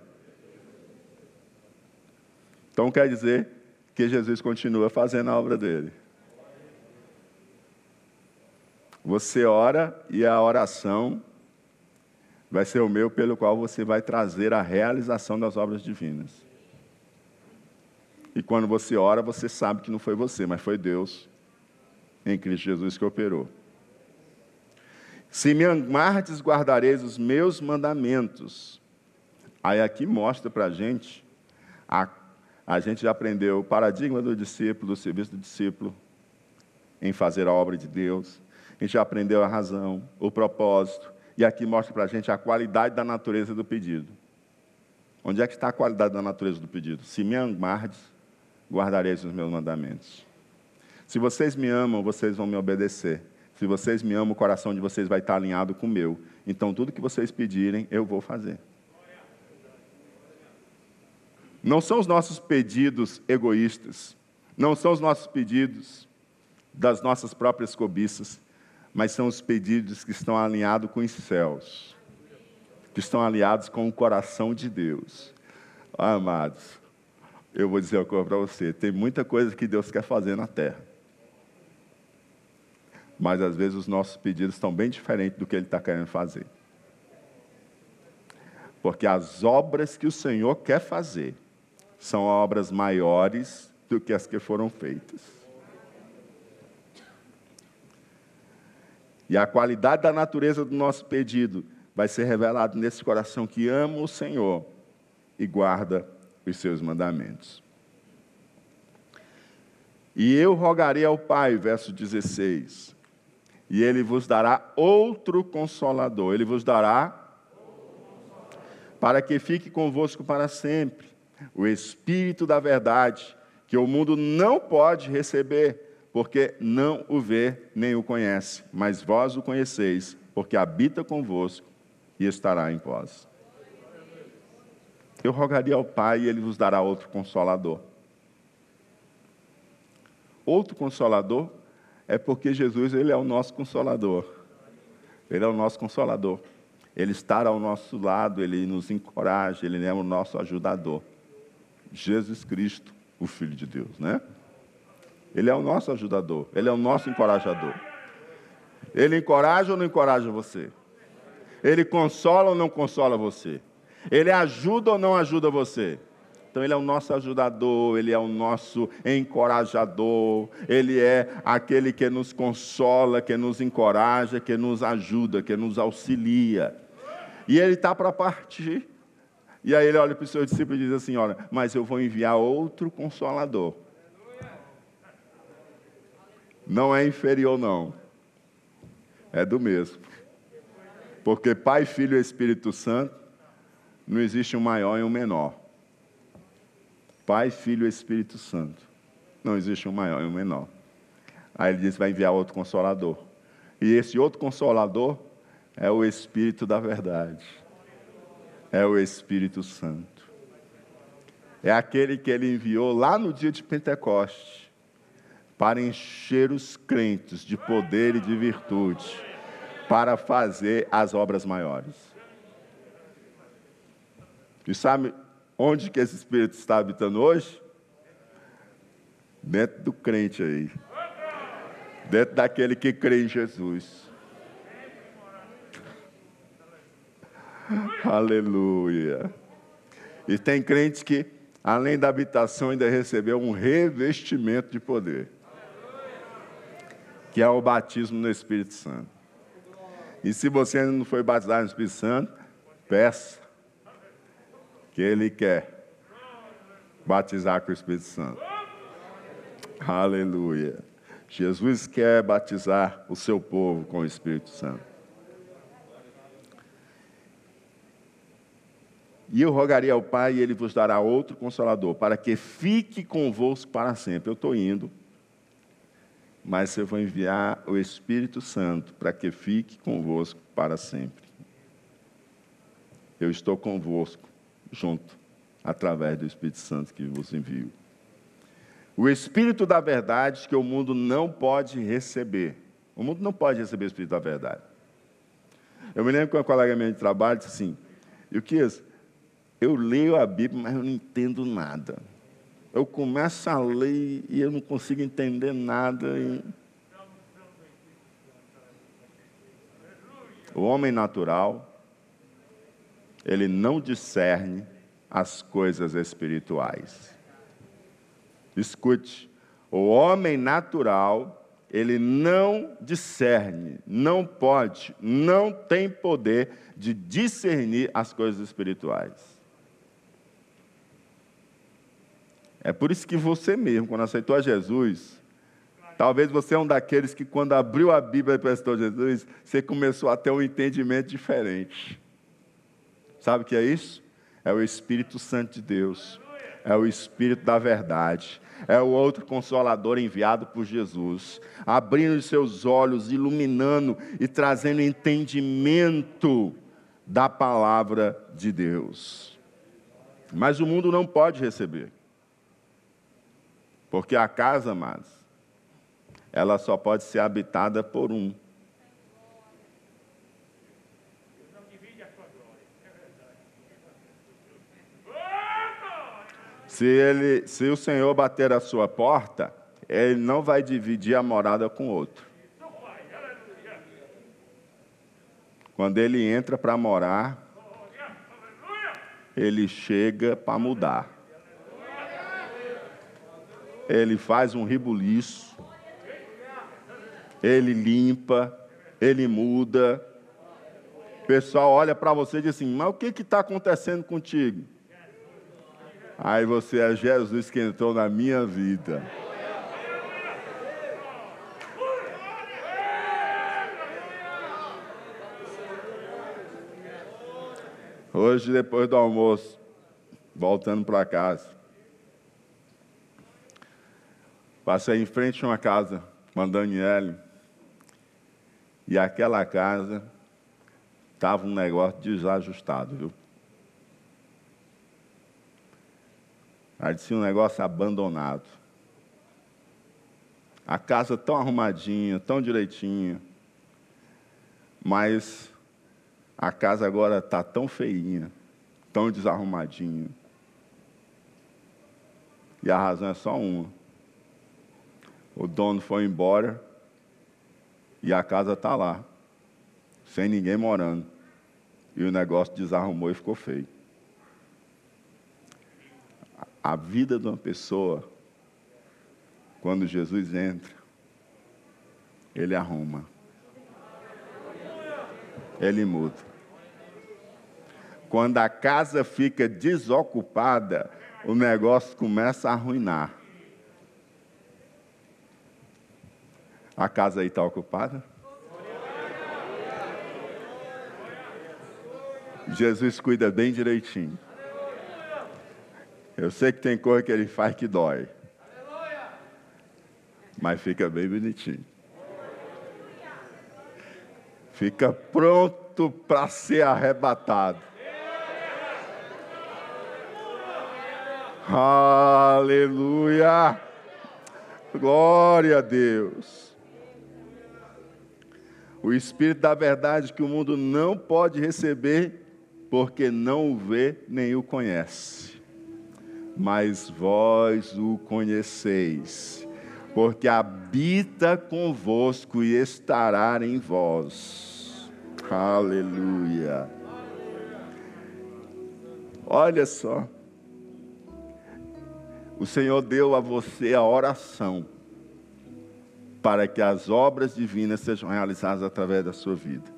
Então quer dizer que Jesus continua fazendo a obra dele. Você ora e a oração vai ser o meu pelo qual você vai trazer a realização das obras divinas. E quando você ora, você sabe que não foi você, mas foi Deus em Cristo Jesus que operou. Se me amardes, guardareis os meus mandamentos. Aí aqui mostra para a gente a a gente já aprendeu o paradigma do discípulo, do serviço do discípulo, em fazer a obra de Deus. A gente já aprendeu a razão, o propósito. E aqui mostra para a gente a qualidade da natureza do pedido. Onde é que está a qualidade da natureza do pedido? Se me amardes, guardareis os meus mandamentos. Se vocês me amam, vocês vão me obedecer. Se vocês me amam, o coração de vocês vai estar alinhado com o meu. Então, tudo que vocês pedirem, eu vou fazer. Não são os nossos pedidos egoístas, não são os nossos pedidos das nossas próprias cobiças, mas são os pedidos que estão alinhados com os céus, que estão alinhados com o coração de Deus. Ah, amados, eu vou dizer uma coisa para você: tem muita coisa que Deus quer fazer na terra. Mas às vezes os nossos pedidos estão bem diferentes do que Ele está querendo fazer. Porque as obras que o Senhor quer fazer, são obras maiores do que as que foram feitas. E a qualidade da natureza do nosso pedido vai ser revelada nesse coração que ama o Senhor e guarda os seus mandamentos. E eu rogarei ao Pai, verso 16, e ele vos dará outro consolador, ele vos dará para que fique convosco para sempre o Espírito da verdade, que o mundo não pode receber, porque não o vê nem o conhece, mas vós o conheceis, porque habita convosco e estará em vós. Eu rogaria ao Pai e ele vos dará outro consolador. Outro consolador é porque Jesus ele é o nosso consolador. Ele é o nosso consolador. Ele está ao nosso lado, ele nos encoraja, ele é o nosso ajudador. Jesus Cristo, o Filho de Deus, né? Ele é o nosso ajudador, ele é o nosso encorajador. Ele encoraja ou não encoraja você? Ele consola ou não consola você? Ele ajuda ou não ajuda você? Então, Ele é o nosso ajudador, Ele é o nosso encorajador, Ele é aquele que nos consola, que nos encoraja, que nos ajuda, que nos auxilia. E Ele está para partir E aí ele olha para os seus discípulos e diz assim: Olha, mas eu vou enviar outro consolador. Não é inferior, não. É do mesmo. Porque Pai, Filho e Espírito Santo, não existe um maior e um menor. Pai, Filho e Espírito Santo. Não existe um maior e um menor. Aí ele diz: vai enviar outro consolador. E esse outro consolador é o Espírito da verdade é o Espírito Santo. É aquele que ele enviou lá no dia de Pentecoste para encher os crentes de poder e de virtude, para fazer as obras maiores. E sabe onde que esse Espírito está habitando hoje? Dentro do crente aí. Dentro daquele que crê em Jesus. Aleluia. E tem crentes que, além da habitação, ainda recebeu um revestimento de poder, que é o batismo no Espírito Santo. E se você ainda não foi batizado no Espírito Santo, peça, que Ele quer batizar com o Espírito Santo. Aleluia. Jesus quer batizar o seu povo com o Espírito Santo. E eu rogaria ao Pai, e Ele vos dará outro consolador, para que fique convosco para sempre. Eu estou indo, mas eu vou enviar o Espírito Santo para que fique convosco para sempre. Eu estou convosco, junto, através do Espírito Santo que vos envio. O Espírito da verdade que o mundo não pode receber. O mundo não pode receber o Espírito da verdade. Eu me lembro que uma colega minha de trabalho disse assim: e o que é isso? Eu leio a Bíblia, mas eu não entendo nada. Eu começo a ler e eu não consigo entender nada. E... O homem natural, ele não discerne as coisas espirituais. Escute, o homem natural, ele não discerne, não pode, não tem poder de discernir as coisas espirituais. É por isso que você mesmo, quando aceitou a Jesus, talvez você é um daqueles que, quando abriu a Bíblia e prestou Jesus, você começou a ter um entendimento diferente. Sabe o que é isso? É o Espírito Santo de Deus, é o Espírito da verdade, é o outro consolador enviado por Jesus, abrindo os seus olhos, iluminando e trazendo entendimento da palavra de Deus. Mas o mundo não pode receber. Porque a casa, amados, ela só pode ser habitada por um. Se, ele, se o Senhor bater a sua porta, ele não vai dividir a morada com outro. Quando ele entra para morar, ele chega para mudar ele faz um ribuliço, ele limpa, ele muda. O pessoal olha para você e diz assim: Mas o que está acontecendo contigo? Aí você é Jesus que entrou na minha vida. Hoje, depois do almoço, voltando para casa, Passei em frente a uma casa com a Daniele. E aquela casa estava um negócio desajustado, viu? Parecia um negócio abandonado. A casa tão arrumadinha, tão direitinha. Mas a casa agora está tão feinha, tão desarrumadinha. E a razão é só uma. O dono foi embora e a casa está lá, sem ninguém morando. E o negócio desarrumou e ficou feio. A vida de uma pessoa, quando Jesus entra, ele arruma. Ele muda. Quando a casa fica desocupada, o negócio começa a arruinar. A casa aí está ocupada? Jesus cuida bem direitinho. Eu sei que tem coisa que ele faz que dói. Mas fica bem bonitinho. Fica pronto para ser arrebatado. Aleluia! Glória a Deus. O Espírito da verdade que o mundo não pode receber, porque não o vê nem o conhece. Mas vós o conheceis, porque habita convosco e estará em vós. Aleluia. Olha só. O Senhor deu a você a oração para que as obras divinas sejam realizadas através da sua vida.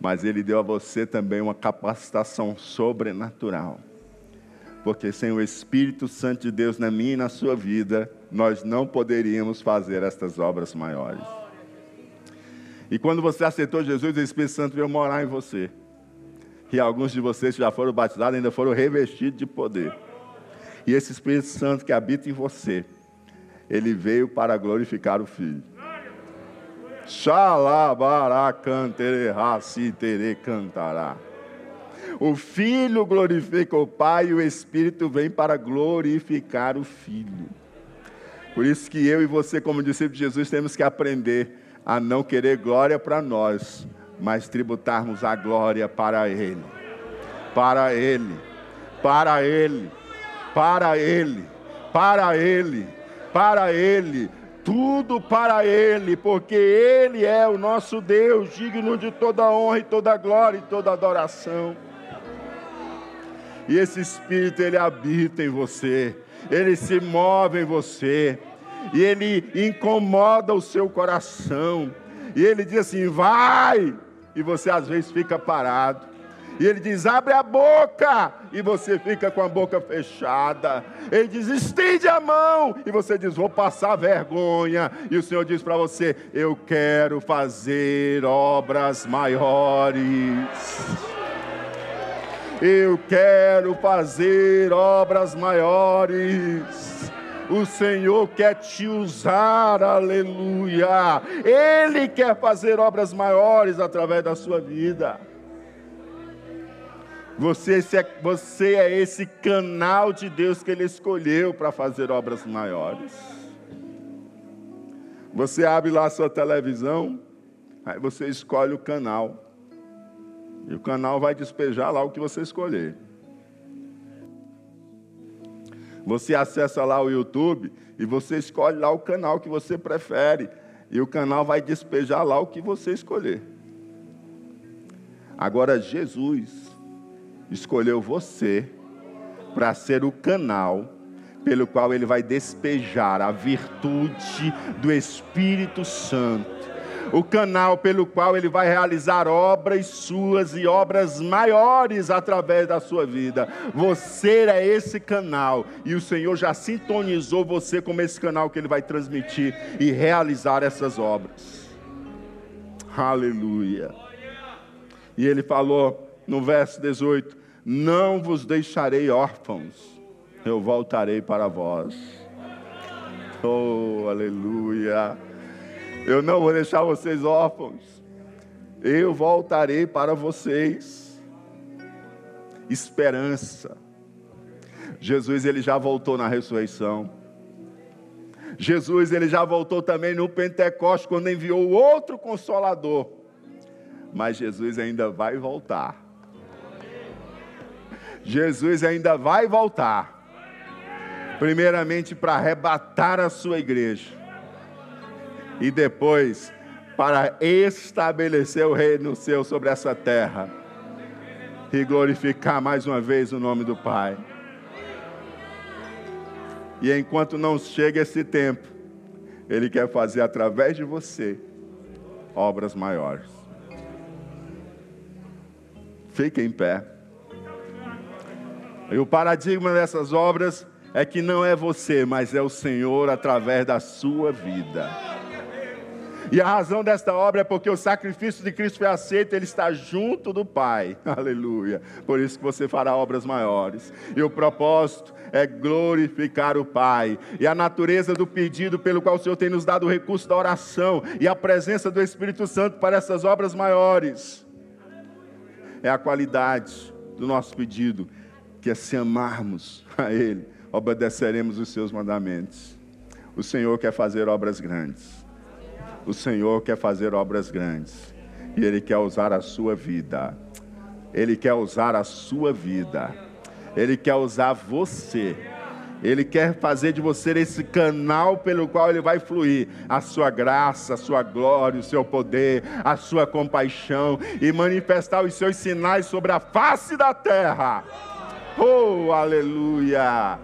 Mas Ele deu a você também uma capacitação sobrenatural. Porque sem o Espírito Santo de Deus na minha e na sua vida, nós não poderíamos fazer estas obras maiores. E quando você aceitou Jesus, o Espírito Santo veio morar em você. E alguns de vocês que já foram batizados ainda foram revestidos de poder. E esse Espírito Santo que habita em você, ele veio para glorificar o Filho. cantará. O Filho glorifica o Pai e o Espírito vem para glorificar o Filho. Por isso que eu e você, como discípulos de Jesus, temos que aprender a não querer glória para nós, mas tributarmos a glória para Ele. Para Ele. Para Ele para Ele, para Ele, para Ele, tudo para Ele, porque Ele é o nosso Deus, digno de toda honra e toda glória e toda adoração. E esse Espírito, ele habita em você, ele se move em você, e ele incomoda o seu coração, e ele diz assim: vai, e você às vezes fica parado. E ele diz: abre a boca, e você fica com a boca fechada. Ele diz: estende a mão, e você diz: vou passar vergonha. E o Senhor diz para você: eu quero fazer obras maiores. Eu quero fazer obras maiores. O Senhor quer te usar, aleluia. Ele quer fazer obras maiores através da sua vida. Você é, você é esse canal de Deus que Ele escolheu para fazer obras maiores. Você abre lá a sua televisão, aí você escolhe o canal. E o canal vai despejar lá o que você escolher. Você acessa lá o YouTube e você escolhe lá o canal que você prefere. E o canal vai despejar lá o que você escolher. Agora, Jesus escolheu você para ser o canal pelo qual ele vai despejar a virtude do Espírito Santo. O canal pelo qual ele vai realizar obras suas e obras maiores através da sua vida. Você é esse canal e o Senhor já sintonizou você como esse canal que ele vai transmitir e realizar essas obras. Aleluia. E ele falou no verso 18: não vos deixarei órfãos, eu voltarei para vós. Oh, aleluia. Eu não vou deixar vocês órfãos, eu voltarei para vocês. Esperança. Jesus ele já voltou na ressurreição. Jesus ele já voltou também no Pentecostes quando enviou outro consolador. Mas Jesus ainda vai voltar Jesus ainda vai voltar. Primeiramente para arrebatar a sua igreja. E depois para estabelecer o reino seu sobre essa terra. E glorificar mais uma vez o nome do Pai. E enquanto não chega esse tempo, Ele quer fazer através de você obras maiores. Fique em pé. E o paradigma dessas obras é que não é você, mas é o Senhor através da sua vida. E a razão desta obra é porque o sacrifício de Cristo foi aceito, ele está junto do Pai. Aleluia. Por isso que você fará obras maiores. E o propósito é glorificar o Pai. E a natureza do pedido pelo qual o Senhor tem nos dado o recurso da oração e a presença do Espírito Santo para essas obras maiores é a qualidade do nosso pedido, que é se amarmos a Ele, obedeceremos os seus mandamentos. O Senhor quer fazer obras grandes. O Senhor quer fazer obras grandes. E Ele quer usar a sua vida. Ele quer usar a sua vida. Ele quer usar você. Ele quer fazer de você esse canal pelo qual ele vai fluir a sua graça, a sua glória, o seu poder, a sua compaixão e manifestar os seus sinais sobre a face da terra. Oh, aleluia!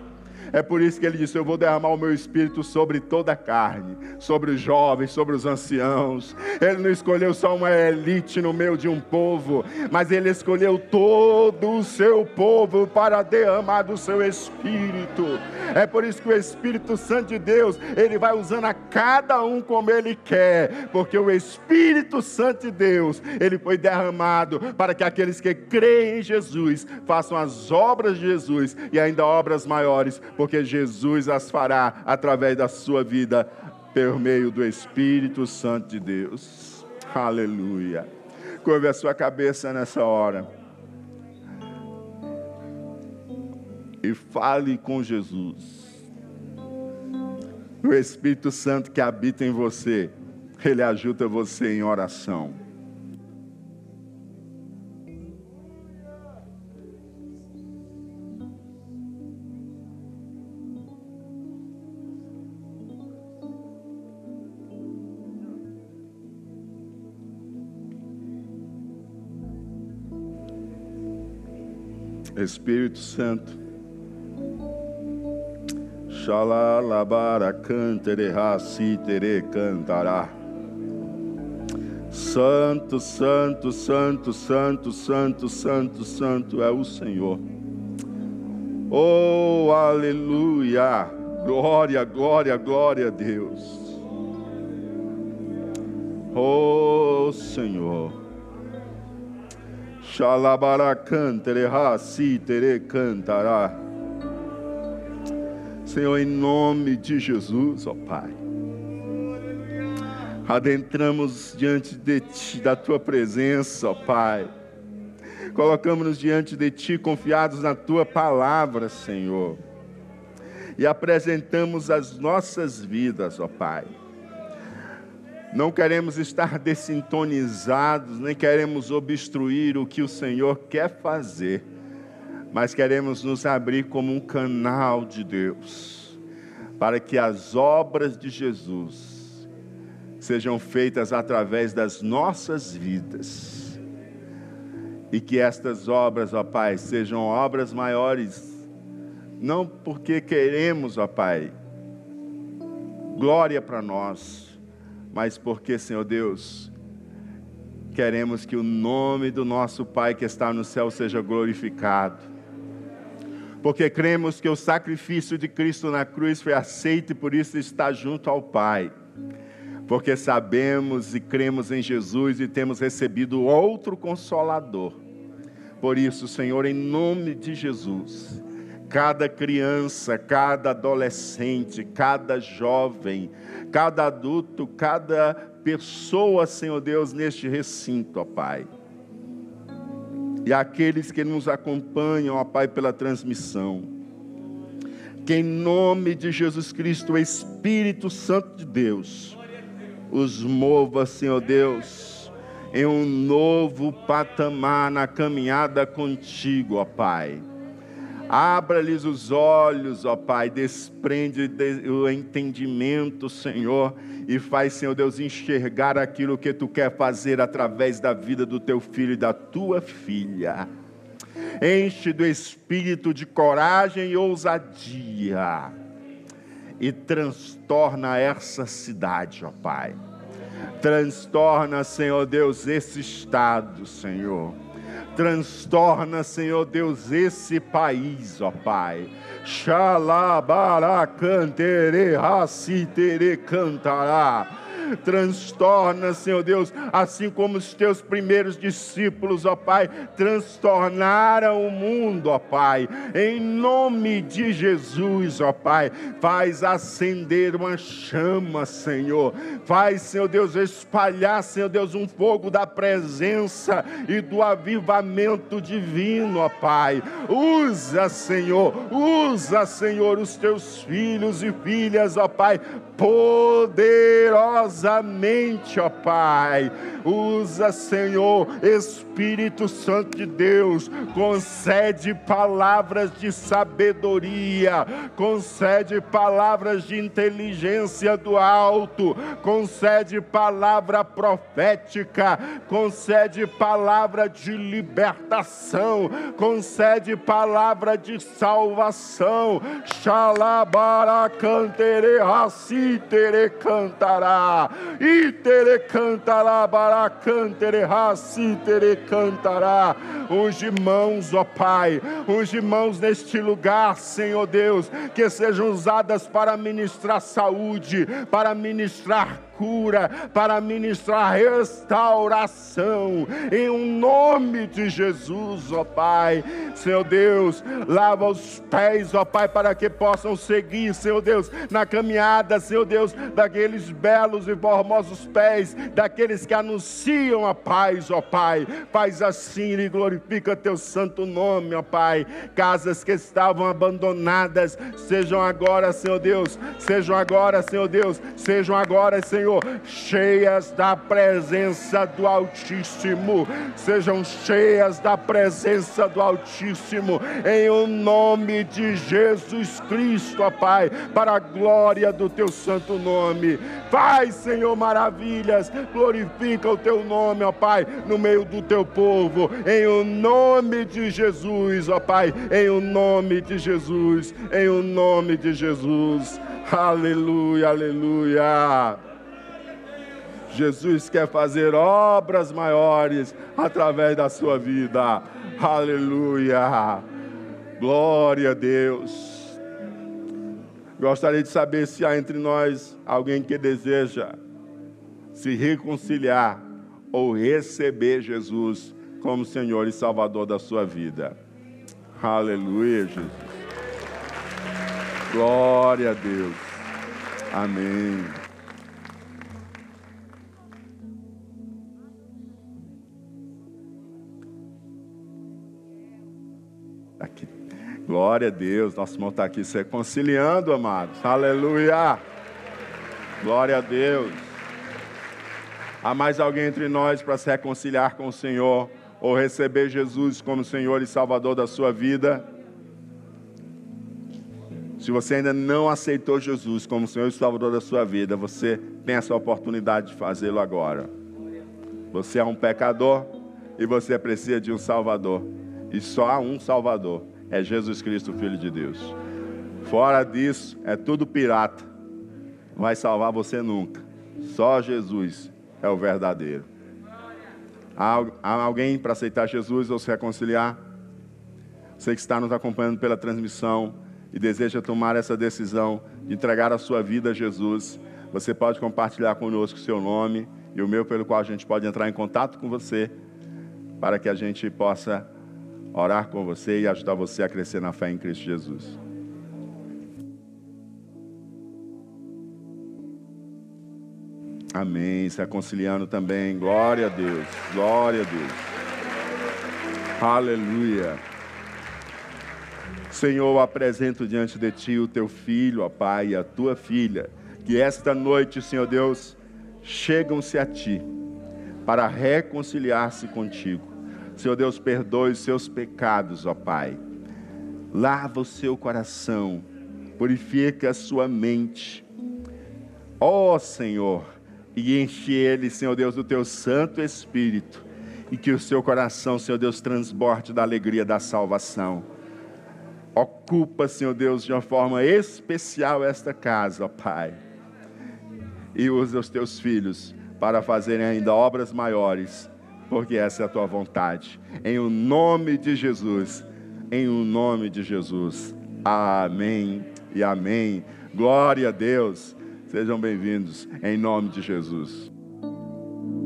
É por isso que ele disse: Eu vou derramar o meu espírito sobre toda a carne, sobre os jovens, sobre os anciãos. Ele não escolheu só uma elite no meio de um povo, mas ele escolheu todo o seu povo para derramar do seu espírito. É por isso que o Espírito Santo de Deus, ele vai usando a cada um como ele quer, porque o Espírito Santo de Deus, ele foi derramado para que aqueles que creem em Jesus façam as obras de Jesus e ainda obras maiores porque Jesus as fará através da sua vida, por meio do Espírito Santo de Deus. Aleluia. Curve a sua cabeça nessa hora. E fale com Jesus. O Espírito Santo que habita em você, ele ajuda você em oração. Espírito Santo. Xalalabara cantere tere cantará. Santo, santo, santo, santo, santo, santo, santo é o Senhor. Oh, aleluia! Glória, glória, glória a Deus. Oh, Senhor. Cantará. Senhor, em nome de Jesus, ó Pai. Adentramos diante de Ti, da Tua presença, ó Pai. Colocamos-nos diante de Ti, confiados na Tua palavra, Senhor. E apresentamos as nossas vidas, ó Pai não queremos estar dessintonizados, nem queremos obstruir o que o Senhor quer fazer, mas queremos nos abrir como um canal de Deus, para que as obras de Jesus sejam feitas através das nossas vidas. E que estas obras, ó Pai, sejam obras maiores, não porque queremos, ó Pai, glória para nós, mas porque, Senhor Deus, queremos que o nome do nosso Pai que está no céu seja glorificado. Porque cremos que o sacrifício de Cristo na cruz foi aceito e por isso está junto ao Pai. Porque sabemos e cremos em Jesus e temos recebido outro consolador. Por isso, Senhor, em nome de Jesus, cada criança, cada adolescente, cada jovem, cada adulto, cada pessoa, Senhor Deus, neste recinto, ó Pai. E aqueles que nos acompanham, ó Pai, pela transmissão. Que em nome de Jesus Cristo, o Espírito Santo de Deus, os mova, Senhor Deus, em um novo patamar na caminhada contigo, ó Pai Abra-lhes os olhos, ó Pai, desprende o entendimento, Senhor, e faz, Senhor Deus, enxergar aquilo que tu quer fazer através da vida do teu filho e da tua filha. Enche do espírito de coragem e ousadia e transtorna essa cidade, ó Pai. Transtorna, Senhor Deus, esse estado, Senhor Transtorna, Senhor Deus, esse país, ó Pai. Xalabaracantere, racitere cantará transtorna, Senhor Deus, assim como os teus primeiros discípulos, ó Pai, transtornaram o mundo, ó Pai, em nome de Jesus, ó Pai, faz acender uma chama, Senhor, faz, Senhor Deus, espalhar, Senhor Deus, um fogo da presença e do avivamento divino, ó Pai, usa, Senhor, usa, Senhor, os teus filhos e filhas, ó Pai, poderosamente, ó Pai. Usa, Senhor, Espírito Santo de Deus, concede palavras de sabedoria, concede palavras de inteligência do alto, concede palavra profética, concede palavra de libertação, concede palavra de salvação. Xalabaracantere raci itere cantará, baracantere, racitere cantará. Unge mãos, ó Pai, unge mãos neste lugar, Senhor Deus, que sejam usadas para ministrar saúde, para ministrar cura, para ministrar restauração, em um nome de Jesus, ó Pai. Senhor Deus, lava os pés, ó Pai, para que possam seguir, Senhor Deus, na caminhada, Senhor Deus, daqueles belos e formosos pés, daqueles que anunciam a paz, ó Pai. Faz assim e glorifica teu santo nome, ó Pai. Casas que estavam abandonadas, sejam agora, Senhor Deus, sejam agora, Senhor Deus, sejam agora, Senhor Senhor, cheias da presença do Altíssimo, sejam cheias da presença do Altíssimo, em o nome de Jesus Cristo, ó Pai, para a glória do teu santo nome. Faz, Senhor, maravilhas, glorifica o teu nome, ó Pai, no meio do teu povo, em o nome de Jesus, ó Pai, em o nome de Jesus, em o nome de Jesus. Aleluia, aleluia. Jesus quer fazer obras maiores através da sua vida. Aleluia. Glória a Deus. Gostaria de saber se há entre nós alguém que deseja se reconciliar ou receber Jesus como Senhor e Salvador da sua vida. Aleluia, Jesus. Glória a Deus. Amém. Glória a Deus, nosso irmão está aqui se reconciliando, amados. Aleluia. Glória a Deus. Há mais alguém entre nós para se reconciliar com o Senhor ou receber Jesus como Senhor e Salvador da sua vida? Se você ainda não aceitou Jesus como Senhor e Salvador da sua vida, você tem essa oportunidade de fazê-lo agora. Você é um pecador e você precisa de um Salvador. E só há um Salvador, é Jesus Cristo, Filho de Deus. Fora disso, é tudo pirata. Não vai salvar você nunca. Só Jesus é o verdadeiro. Há, alguém para aceitar Jesus ou se reconciliar? Você que está nos acompanhando pela transmissão e deseja tomar essa decisão de entregar a sua vida a Jesus, você pode compartilhar conosco o seu nome e o meu, pelo qual a gente pode entrar em contato com você, para que a gente possa orar com você e ajudar você a crescer na fé em Cristo Jesus. Amém. Se reconciliando também. Glória a Deus. Glória a Deus. Aleluia. Senhor, apresento diante de Ti o Teu filho, ó Pai, e a Tua filha, que esta noite, Senhor Deus, chegam-se a Ti para reconciliar-se contigo. Senhor Deus, perdoe os seus pecados, ó Pai. Lava o seu coração, purifica a sua mente. Ó Senhor, e enche ele, Senhor Deus, do teu Santo Espírito, e que o seu coração, Senhor Deus, transborde da alegria da salvação. Ocupa, Senhor Deus, de uma forma especial esta casa, ó Pai. E usa os teus filhos para fazerem ainda obras maiores porque essa é a tua vontade. Em o nome de Jesus, em o nome de Jesus. Amém e amém. Glória a Deus. Sejam bem-vindos em nome de Jesus.